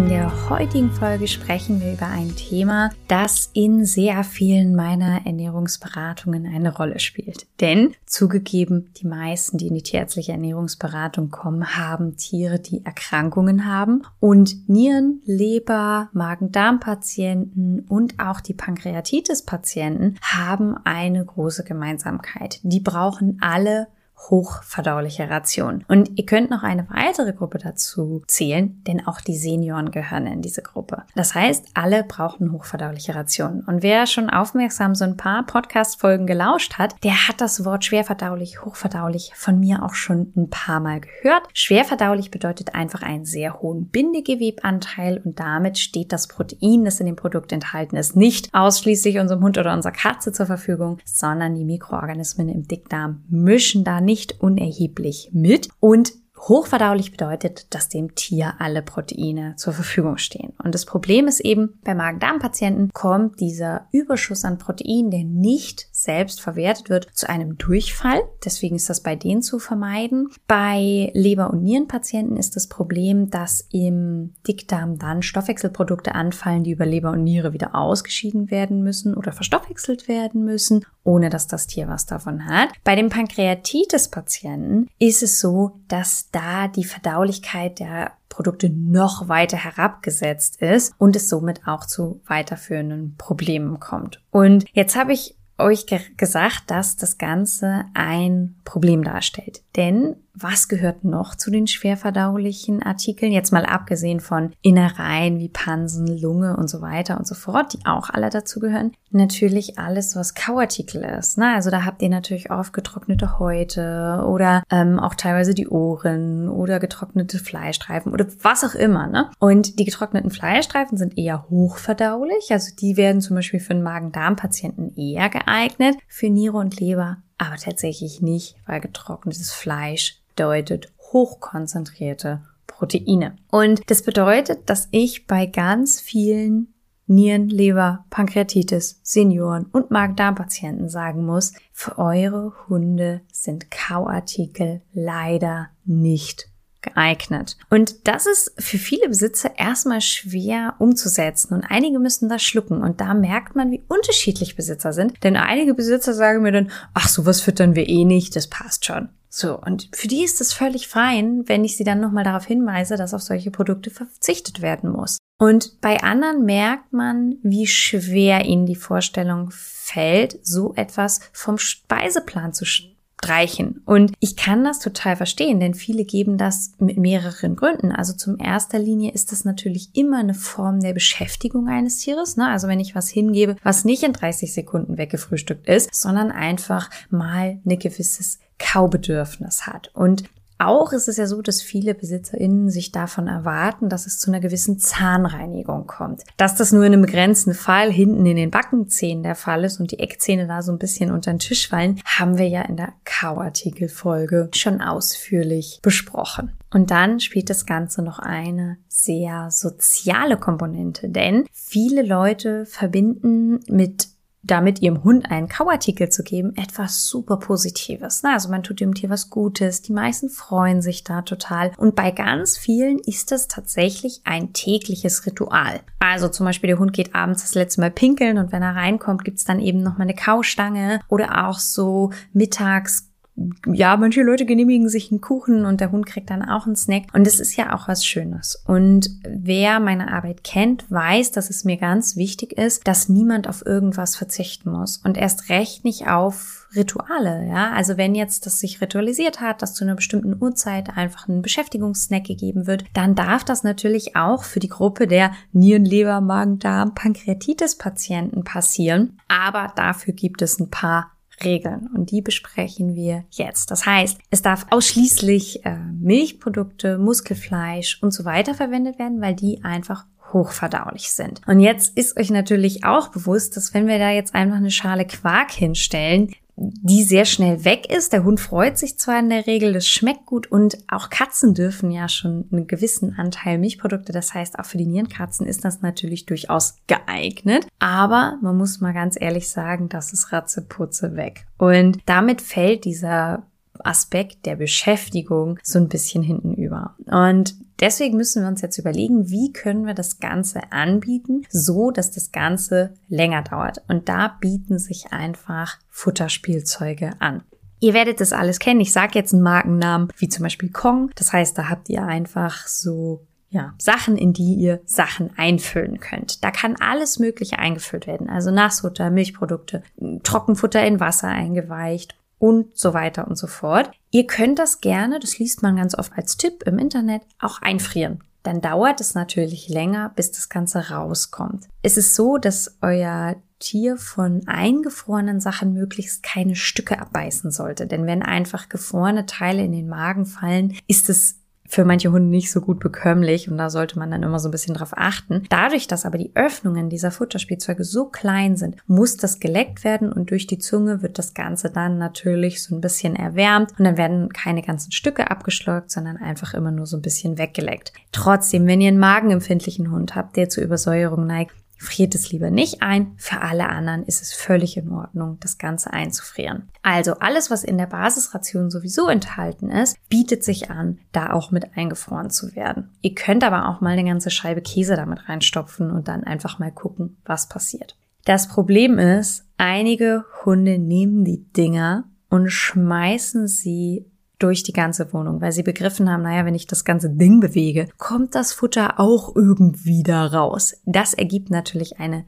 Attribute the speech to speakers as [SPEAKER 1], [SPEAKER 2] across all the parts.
[SPEAKER 1] In der heutigen Folge sprechen wir über ein Thema, das in sehr vielen meiner Ernährungsberatungen eine Rolle spielt. Denn zugegeben, die meisten, die in die tierärztliche Ernährungsberatung kommen, haben Tiere, die Erkrankungen haben und Nieren, Leber, Magen-Darm-Patienten und auch die Pankreatitis-Patienten haben eine große Gemeinsamkeit. Die brauchen alle hochverdauliche Ration. Und ihr könnt noch eine weitere Gruppe dazu zählen, denn auch die Senioren gehören in diese Gruppe. Das heißt, alle brauchen hochverdauliche Rationen. Und wer schon aufmerksam so ein paar Podcast-Folgen gelauscht hat, der hat das Wort schwerverdaulich, hochverdaulich von mir auch schon ein paar Mal gehört. Schwerverdaulich bedeutet einfach einen sehr hohen Bindegewebanteil und damit steht das Protein, das in dem Produkt enthalten ist, nicht ausschließlich unserem Hund oder unserer Katze zur Verfügung, sondern die Mikroorganismen im Dickdarm mischen da nicht unerheblich mit und Hochverdaulich bedeutet, dass dem Tier alle Proteine zur Verfügung stehen. Und das Problem ist eben, bei Magen-Darm-Patienten kommt dieser Überschuss an Protein, der nicht selbst verwertet wird, zu einem Durchfall. Deswegen ist das bei denen zu vermeiden. Bei Leber- und Nierenpatienten ist das Problem, dass im Dickdarm dann Stoffwechselprodukte anfallen, die über Leber und Niere wieder ausgeschieden werden müssen oder verstoffwechselt werden müssen, ohne dass das Tier was davon hat. Bei dem Pankreatitis-Patienten ist es so, dass da die Verdaulichkeit der Produkte noch weiter herabgesetzt ist und es somit auch zu weiterführenden Problemen kommt. Und jetzt habe ich euch ge gesagt, dass das Ganze ein Problem darstellt. Denn was gehört noch zu den schwerverdaulichen Artikeln? Jetzt mal abgesehen von Innereien wie Pansen, Lunge und so weiter und so fort, die auch alle dazu gehören. Natürlich alles, was Kauartikel ist. Ne? Also da habt ihr natürlich aufgetrocknete Häute oder ähm, auch teilweise die Ohren oder getrocknete Fleischstreifen oder was auch immer. Ne? Und die getrockneten Fleischstreifen sind eher hochverdaulich. Also die werden zum Beispiel für einen Magen-Darm-Patienten eher geeignet. Für Niere und Leber aber tatsächlich nicht, weil getrocknetes Fleisch bedeutet hochkonzentrierte Proteine. Und das bedeutet, dass ich bei ganz vielen Nieren, Leber, Pankreatitis, Senioren und Magen-Darm-Patienten sagen muss, für eure Hunde sind Kauartikel leider nicht geeignet. Und das ist für viele Besitzer erstmal schwer umzusetzen und einige müssen das schlucken und da merkt man, wie unterschiedlich Besitzer sind, denn einige Besitzer sagen mir dann, ach, sowas füttern wir eh nicht, das passt schon. So, und für die ist es völlig fein, wenn ich sie dann nochmal darauf hinweise, dass auf solche Produkte verzichtet werden muss. Und bei anderen merkt man, wie schwer ihnen die Vorstellung fällt, so etwas vom Speiseplan zu streichen. Und ich kann das total verstehen, denn viele geben das mit mehreren Gründen. Also zum erster Linie ist das natürlich immer eine Form der Beschäftigung eines Tieres. Ne? Also wenn ich was hingebe, was nicht in 30 Sekunden weggefrühstückt ist, sondern einfach mal ein gewisses Kaubedürfnis hat. Und auch ist es ja so, dass viele BesitzerInnen sich davon erwarten, dass es zu einer gewissen Zahnreinigung kommt. Dass das nur in einem begrenzten Fall hinten in den Backenzähnen der Fall ist und die Eckzähne da so ein bisschen unter den Tisch fallen, haben wir ja in der Kauartikelfolge schon ausführlich besprochen. Und dann spielt das Ganze noch eine sehr soziale Komponente, denn viele Leute verbinden mit damit ihrem Hund einen Kauartikel zu geben, etwas super Positives. Also man tut dem Tier was Gutes, die meisten freuen sich da total. Und bei ganz vielen ist das tatsächlich ein tägliches Ritual. Also zum Beispiel der Hund geht abends das letzte Mal pinkeln und wenn er reinkommt, gibt's dann eben noch mal eine Kaustange oder auch so mittags ja, manche Leute genehmigen sich einen Kuchen und der Hund kriegt dann auch einen Snack. Und es ist ja auch was Schönes. Und wer meine Arbeit kennt, weiß, dass es mir ganz wichtig ist, dass niemand auf irgendwas verzichten muss. Und erst recht nicht auf Rituale, ja. Also wenn jetzt das sich ritualisiert hat, dass zu einer bestimmten Uhrzeit einfach ein Beschäftigungssnack gegeben wird, dann darf das natürlich auch für die Gruppe der Nierenleber, Magen-Darm, Pankreatitis-Patienten passieren. Aber dafür gibt es ein paar Regeln und die besprechen wir jetzt. Das heißt, es darf ausschließlich äh, Milchprodukte, Muskelfleisch und so weiter verwendet werden, weil die einfach hochverdaulich sind. Und jetzt ist euch natürlich auch bewusst, dass wenn wir da jetzt einfach eine Schale Quark hinstellen, die sehr schnell weg ist. Der Hund freut sich zwar in der Regel, das schmeckt gut und auch Katzen dürfen ja schon einen gewissen Anteil Milchprodukte. Das heißt, auch für die Nierenkatzen ist das natürlich durchaus geeignet. Aber man muss mal ganz ehrlich sagen, das ist Ratzeputze weg. Und damit fällt dieser Aspekt der Beschäftigung so ein bisschen hinten über. Und deswegen müssen wir uns jetzt überlegen, wie können wir das Ganze anbieten, so dass das Ganze länger dauert. Und da bieten sich einfach Futterspielzeuge an. Ihr werdet das alles kennen. Ich sage jetzt einen Markennamen wie zum Beispiel Kong. Das heißt, da habt ihr einfach so ja, Sachen, in die ihr Sachen einfüllen könnt. Da kann alles Mögliche eingefüllt werden. Also Nassfutter, Milchprodukte, Trockenfutter in Wasser eingeweicht und so weiter und so fort. Ihr könnt das gerne, das liest man ganz oft als Tipp im Internet, auch einfrieren. Dann dauert es natürlich länger, bis das Ganze rauskommt. Es ist so, dass euer Tier von eingefrorenen Sachen möglichst keine Stücke abbeißen sollte. Denn wenn einfach gefrorene Teile in den Magen fallen, ist es für manche Hunde nicht so gut bekömmlich und da sollte man dann immer so ein bisschen drauf achten. Dadurch, dass aber die Öffnungen dieser Futterspielzeuge so klein sind, muss das geleckt werden und durch die Zunge wird das Ganze dann natürlich so ein bisschen erwärmt und dann werden keine ganzen Stücke abgeschleugt, sondern einfach immer nur so ein bisschen weggeleckt. Trotzdem, wenn ihr einen magenempfindlichen Hund habt, der zur Übersäuerung neigt, friert es lieber nicht ein. Für alle anderen ist es völlig in Ordnung, das Ganze einzufrieren. Also alles, was in der Basisration sowieso enthalten ist, bietet sich an, da auch mit eingefroren zu werden. Ihr könnt aber auch mal eine ganze Scheibe Käse damit reinstopfen und dann einfach mal gucken, was passiert. Das Problem ist, einige Hunde nehmen die Dinger und schmeißen sie durch die ganze Wohnung, weil sie begriffen haben, naja, wenn ich das ganze Ding bewege, kommt das Futter auch irgendwie da raus. Das ergibt natürlich eine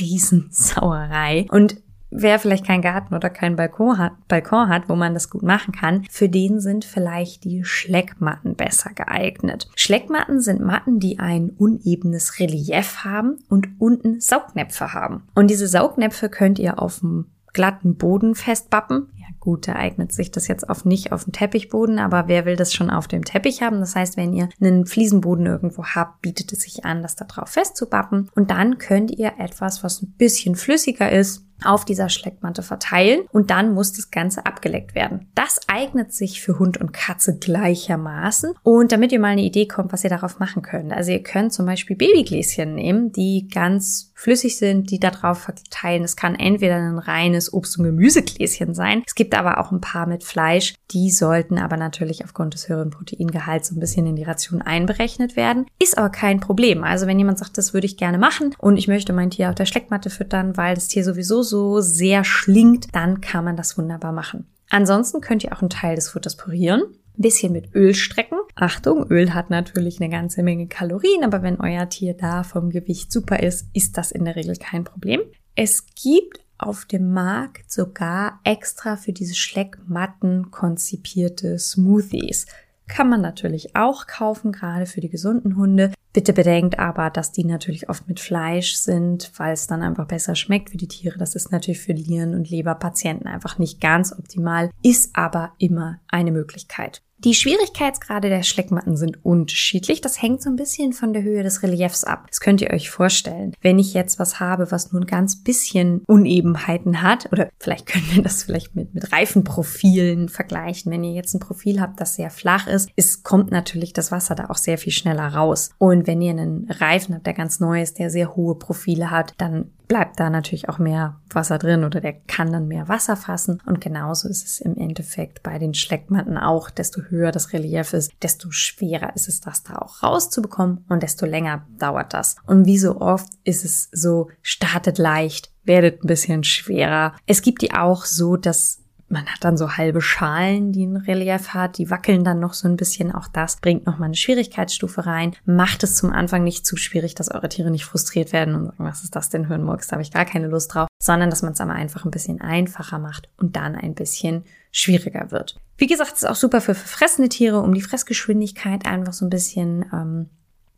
[SPEAKER 1] Riesensauerei. Und wer vielleicht keinen Garten oder keinen Balkon hat, Balkon hat, wo man das gut machen kann, für den sind vielleicht die Schleckmatten besser geeignet. Schleckmatten sind Matten, die ein unebenes Relief haben und unten Saugnäpfe haben. Und diese Saugnäpfe könnt ihr auf dem glatten Boden festbappen. Gut, da eignet sich das jetzt auf nicht auf dem Teppichboden, aber wer will das schon auf dem Teppich haben? Das heißt, wenn ihr einen Fliesenboden irgendwo habt, bietet es sich an, das da drauf festzubappen. Und dann könnt ihr etwas, was ein bisschen flüssiger ist, auf dieser Schleckmatte verteilen und dann muss das Ganze abgeleckt werden. Das eignet sich für Hund und Katze gleichermaßen und damit ihr mal eine Idee kommt, was ihr darauf machen könnt. Also ihr könnt zum Beispiel Babygläschen nehmen, die ganz flüssig sind, die da drauf verteilen. Es kann entweder ein reines Obst- und Gemüsegläschen sein. Es gibt aber auch ein paar mit Fleisch. Die sollten aber natürlich aufgrund des höheren Proteingehalts so ein bisschen in die Ration einberechnet werden. Ist aber kein Problem. Also wenn jemand sagt, das würde ich gerne machen und ich möchte mein Tier auf der Schleckmatte füttern, weil das Tier sowieso so sehr schlingt, dann kann man das wunderbar machen. Ansonsten könnt ihr auch einen Teil des Futters pürieren ein bisschen mit Öl strecken. Achtung, Öl hat natürlich eine ganze Menge Kalorien, aber wenn euer Tier da vom Gewicht super ist, ist das in der Regel kein Problem. Es gibt auf dem Markt sogar extra für diese Schleckmatten konzipierte Smoothies. Kann man natürlich auch kaufen, gerade für die gesunden Hunde. Bitte bedenkt aber, dass die natürlich oft mit Fleisch sind, weil es dann einfach besser schmeckt für die Tiere. Das ist natürlich für Nieren- und Leberpatienten einfach nicht ganz optimal, ist aber immer eine Möglichkeit. Die Schwierigkeitsgrade der Schleckmatten sind unterschiedlich. Das hängt so ein bisschen von der Höhe des Reliefs ab. Das könnt ihr euch vorstellen. Wenn ich jetzt was habe, was nur ein ganz bisschen Unebenheiten hat, oder vielleicht können wir das vielleicht mit, mit Reifenprofilen vergleichen. Wenn ihr jetzt ein Profil habt, das sehr flach ist, es kommt natürlich das Wasser da auch sehr viel schneller raus. Und wenn ihr einen Reifen habt, der ganz neu ist, der sehr hohe Profile hat, dann bleibt da natürlich auch mehr Wasser drin oder der kann dann mehr Wasser fassen. Und genauso ist es im Endeffekt bei den Schleckmatten auch. Desto höher das Relief ist, desto schwerer ist es, das da auch rauszubekommen und desto länger dauert das. Und wie so oft ist es so, startet leicht, werdet ein bisschen schwerer. Es gibt die auch so, dass man hat dann so halbe Schalen, die ein Relief hat, die wackeln dann noch so ein bisschen. Auch das bringt nochmal eine Schwierigkeitsstufe rein. Macht es zum Anfang nicht zu schwierig, dass eure Tiere nicht frustriert werden und sagen, was ist das denn, Hirnmurks, da habe ich gar keine Lust drauf, sondern dass man es aber einfach ein bisschen einfacher macht und dann ein bisschen schwieriger wird. Wie gesagt, es ist auch super für verfressene Tiere, um die Fressgeschwindigkeit einfach so ein bisschen ähm,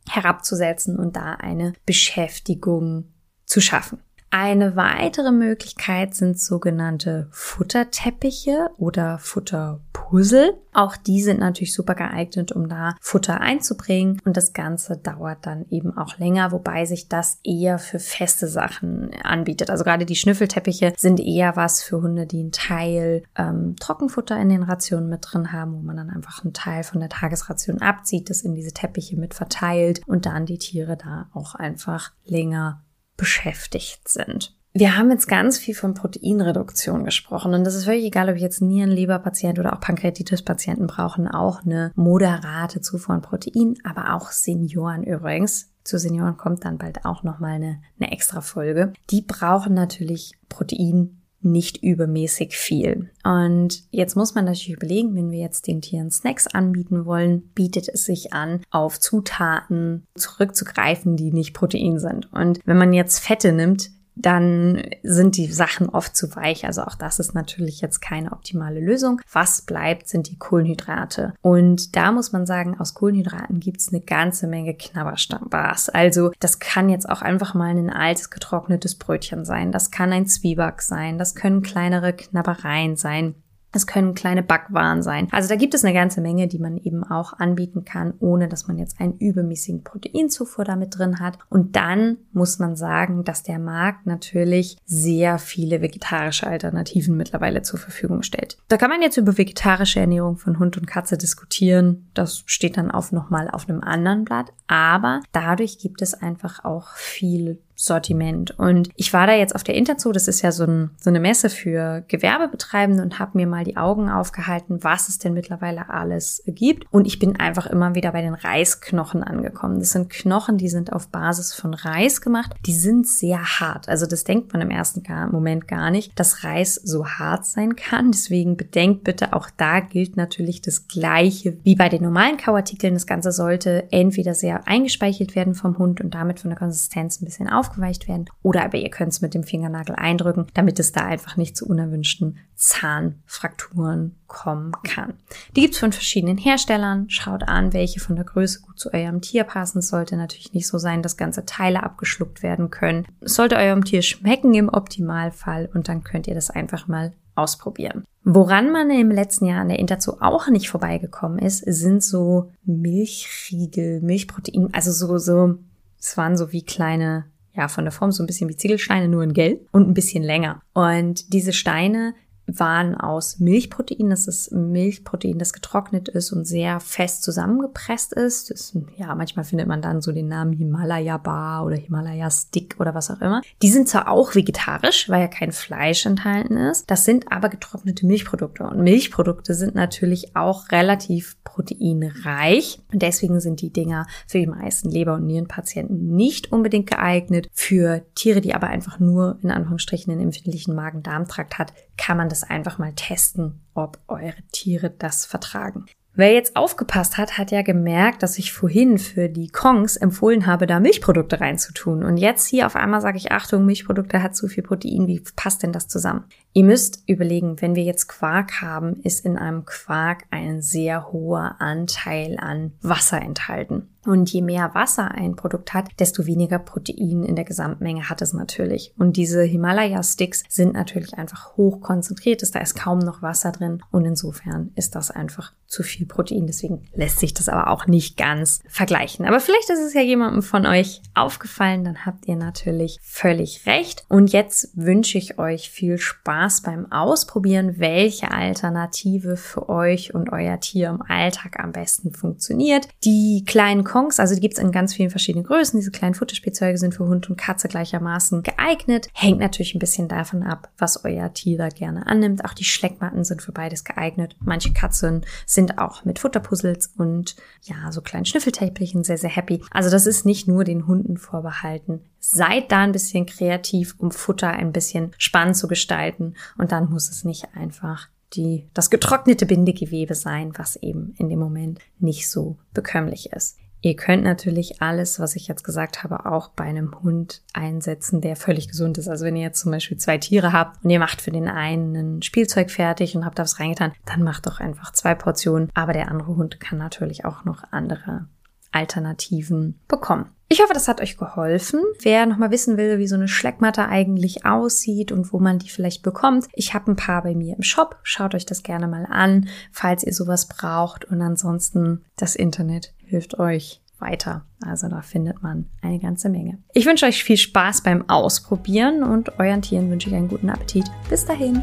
[SPEAKER 1] herabzusetzen und da eine Beschäftigung zu schaffen. Eine weitere Möglichkeit sind sogenannte Futterteppiche oder Futterpuzzle. Auch die sind natürlich super geeignet, um da Futter einzubringen und das Ganze dauert dann eben auch länger, wobei sich das eher für feste Sachen anbietet. Also gerade die Schnüffelteppiche sind eher was für Hunde, die einen Teil ähm, Trockenfutter in den Rationen mit drin haben, wo man dann einfach einen Teil von der Tagesration abzieht, das in diese Teppiche mit verteilt und dann die Tiere da auch einfach länger beschäftigt sind. Wir haben jetzt ganz viel von Proteinreduktion gesprochen und das ist völlig egal, ob ich jetzt Nieren, Leberpatient oder auch Pankreatitis-Patienten brauchen auch eine moderate Zufuhr an Protein, aber auch Senioren übrigens. Zu Senioren kommt dann bald auch nochmal eine, eine extra Folge. Die brauchen natürlich Protein nicht übermäßig viel. Und jetzt muss man natürlich überlegen, wenn wir jetzt den Tieren Snacks anbieten wollen, bietet es sich an, auf Zutaten zurückzugreifen, die nicht Protein sind. Und wenn man jetzt Fette nimmt, dann sind die Sachen oft zu weich. Also auch das ist natürlich jetzt keine optimale Lösung. Was bleibt, sind die Kohlenhydrate. Und da muss man sagen, aus Kohlenhydraten gibt es eine ganze Menge Knabberstammbars. Also das kann jetzt auch einfach mal ein altes getrocknetes Brötchen sein. Das kann ein Zwieback sein. Das können kleinere Knabbereien sein. Es können kleine Backwaren sein. Also da gibt es eine ganze Menge, die man eben auch anbieten kann, ohne dass man jetzt einen übermäßigen Proteinzufuhr damit drin hat. Und dann muss man sagen, dass der Markt natürlich sehr viele vegetarische Alternativen mittlerweile zur Verfügung stellt. Da kann man jetzt über vegetarische Ernährung von Hund und Katze diskutieren. Das steht dann auf nochmal auf einem anderen Blatt. Aber dadurch gibt es einfach auch viel Sortiment. Und ich war da jetzt auf der Interzoo, das ist ja so, ein, so eine Messe für Gewerbebetreibende und habe mir mal die Augen aufgehalten, was es denn mittlerweile alles gibt. Und ich bin einfach immer wieder bei den Reisknochen angekommen. Das sind Knochen, die sind auf Basis von Reis gemacht. Die sind sehr hart. Also das denkt man im ersten Moment gar nicht, dass Reis so hart sein kann. Deswegen bedenkt bitte, auch da gilt natürlich das Gleiche wie bei den normalen Kauartikeln. Das Ganze sollte entweder sehr eingespeichelt werden vom Hund und damit von der Konsistenz ein bisschen auf aufgeweicht werden. Oder aber ihr könnt es mit dem Fingernagel eindrücken, damit es da einfach nicht zu unerwünschten Zahnfrakturen kommen kann. Die gibt es von verschiedenen Herstellern. Schaut an, welche von der Größe gut zu eurem Tier passen. Es sollte natürlich nicht so sein, dass ganze Teile abgeschluckt werden können. Es sollte eurem Tier schmecken im Optimalfall und dann könnt ihr das einfach mal ausprobieren. Woran man im letzten Jahr an der Interzoo auch nicht vorbeigekommen ist, sind so Milchriegel, Milchprotein, also so, so, es waren so wie kleine ja, von der Form so ein bisschen wie Ziegelsteine, nur in Gelb und ein bisschen länger. Und diese Steine waren aus Milchprotein. Das ist Milchprotein, das getrocknet ist und sehr fest zusammengepresst ist. Das, ja, manchmal findet man dann so den Namen Himalaya Bar oder Himalaya Stick oder was auch immer. Die sind zwar auch vegetarisch, weil ja kein Fleisch enthalten ist. Das sind aber getrocknete Milchprodukte. Und Milchprodukte sind natürlich auch relativ proteinreich. Und deswegen sind die Dinger für die meisten Leber- und Nierenpatienten nicht unbedingt geeignet. Für Tiere, die aber einfach nur in Anführungsstrichen einen empfindlichen Magen-Darm-Trakt hat, kann man das einfach mal testen, ob eure Tiere das vertragen. Wer jetzt aufgepasst hat, hat ja gemerkt, dass ich vorhin für die Kongs empfohlen habe, da Milchprodukte reinzutun. Und jetzt hier auf einmal sage ich, Achtung, Milchprodukte hat zu viel Protein. Wie passt denn das zusammen? Ihr müsst überlegen, wenn wir jetzt Quark haben, ist in einem Quark ein sehr hoher Anteil an Wasser enthalten. Und je mehr Wasser ein Produkt hat, desto weniger Protein in der Gesamtmenge hat es natürlich. Und diese Himalaya-Sticks sind natürlich einfach hoch konzentriert. Da ist kaum noch Wasser drin. Und insofern ist das einfach zu viel Protein. Deswegen lässt sich das aber auch nicht ganz vergleichen. Aber vielleicht ist es ja jemandem von euch aufgefallen. Dann habt ihr natürlich völlig recht. Und jetzt wünsche ich euch viel Spaß beim Ausprobieren, welche Alternative für euch und euer Tier im Alltag am besten funktioniert. Die kleinen Kongs, also die gibt es in ganz vielen verschiedenen Größen. Diese kleinen Futterspielzeuge sind für Hund und Katze gleichermaßen geeignet. Hängt natürlich ein bisschen davon ab, was euer Tier da gerne annimmt. Auch die Schleckmatten sind für beides geeignet. Manche Katzen sind auch mit Futterpuzzles und ja, so kleinen Schnüffelteppichen sehr, sehr happy. Also das ist nicht nur den Hunden vorbehalten. Seid da ein bisschen kreativ, um Futter ein bisschen spannend zu gestalten. Und dann muss es nicht einfach die, das getrocknete Bindegewebe sein, was eben in dem Moment nicht so bekömmlich ist. Ihr könnt natürlich alles, was ich jetzt gesagt habe, auch bei einem Hund einsetzen, der völlig gesund ist. Also wenn ihr jetzt zum Beispiel zwei Tiere habt und ihr macht für den einen ein Spielzeug fertig und habt da was reingetan, dann macht doch einfach zwei Portionen. Aber der andere Hund kann natürlich auch noch andere Alternativen bekommen. Ich hoffe, das hat euch geholfen. Wer nochmal wissen will, wie so eine Schleckmatte eigentlich aussieht und wo man die vielleicht bekommt, ich habe ein paar bei mir im Shop. Schaut euch das gerne mal an, falls ihr sowas braucht. Und ansonsten, das Internet hilft euch weiter. Also da findet man eine ganze Menge. Ich wünsche euch viel Spaß beim Ausprobieren und euren Tieren wünsche ich einen guten Appetit. Bis dahin.